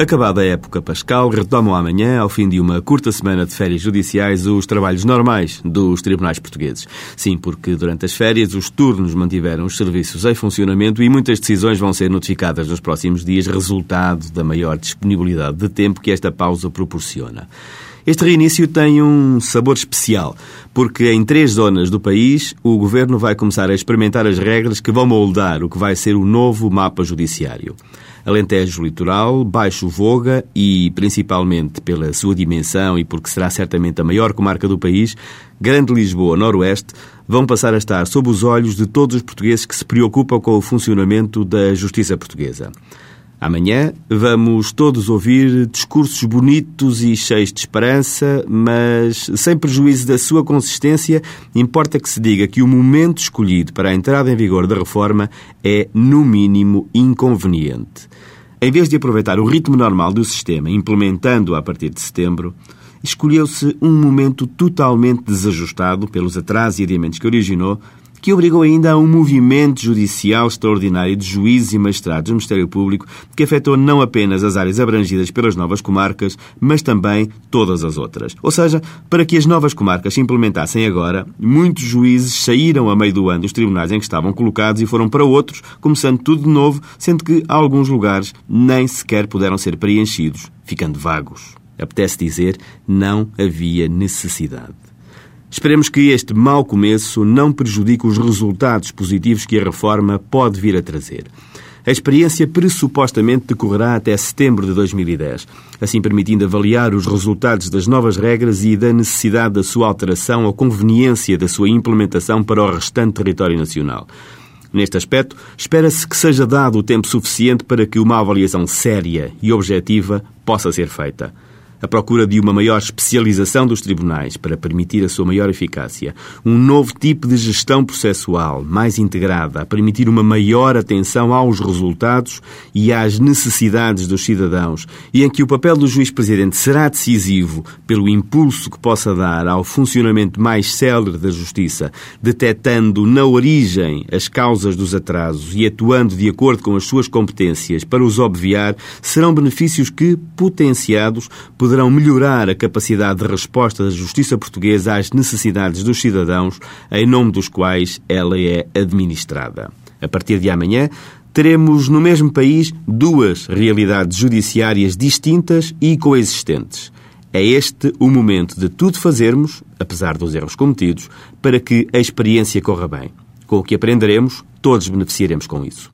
Acabada a época pascal, retomam amanhã, ao fim de uma curta semana de férias judiciais, os trabalhos normais dos tribunais portugueses. Sim, porque durante as férias os turnos mantiveram os serviços em funcionamento e muitas decisões vão ser notificadas nos próximos dias, resultado da maior disponibilidade de tempo que esta pausa proporciona. Este reinício tem um sabor especial, porque em três zonas do país o governo vai começar a experimentar as regras que vão moldar o que vai ser o novo mapa judiciário. Alentejo Litoral, Baixo Voga e, principalmente pela sua dimensão e porque será certamente a maior comarca do país, Grande Lisboa Noroeste, vão passar a estar sob os olhos de todos os portugueses que se preocupam com o funcionamento da justiça portuguesa. Amanhã vamos todos ouvir discursos bonitos e cheios de esperança, mas sem prejuízo da sua consistência, importa que se diga que o momento escolhido para a entrada em vigor da reforma é, no mínimo, inconveniente. Em vez de aproveitar o ritmo normal do sistema, implementando-o a partir de setembro, escolheu-se um momento totalmente desajustado pelos atrasos e adiamentos que originou que obrigou ainda a um movimento judicial extraordinário de juízes e magistrados do Ministério Público que afetou não apenas as áreas abrangidas pelas novas comarcas, mas também todas as outras. Ou seja, para que as novas comarcas se implementassem agora, muitos juízes saíram a meio do ano dos tribunais em que estavam colocados e foram para outros, começando tudo de novo, sendo que alguns lugares nem sequer puderam ser preenchidos, ficando vagos. Apetece dizer, não havia necessidade. Esperemos que este mau começo não prejudique os resultados positivos que a reforma pode vir a trazer. A experiência pressupostamente decorrerá até setembro de 2010, assim permitindo avaliar os resultados das novas regras e da necessidade da sua alteração ou conveniência da sua implementação para o restante território nacional. Neste aspecto, espera-se que seja dado o tempo suficiente para que uma avaliação séria e objetiva possa ser feita a procura de uma maior especialização dos tribunais para permitir a sua maior eficácia, um novo tipo de gestão processual mais integrada, a permitir uma maior atenção aos resultados e às necessidades dos cidadãos, e em que o papel do juiz-presidente será decisivo pelo impulso que possa dar ao funcionamento mais célere da justiça, detectando na origem as causas dos atrasos e atuando de acordo com as suas competências. Para os obviar, serão benefícios que, potenciados, melhorar a capacidade de resposta da justiça portuguesa às necessidades dos cidadãos em nome dos quais ela é administrada. A partir de amanhã, teremos no mesmo país duas realidades judiciárias distintas e coexistentes. É este o momento de tudo fazermos, apesar dos erros cometidos, para que a experiência corra bem. Com o que aprenderemos, todos beneficiaremos com isso.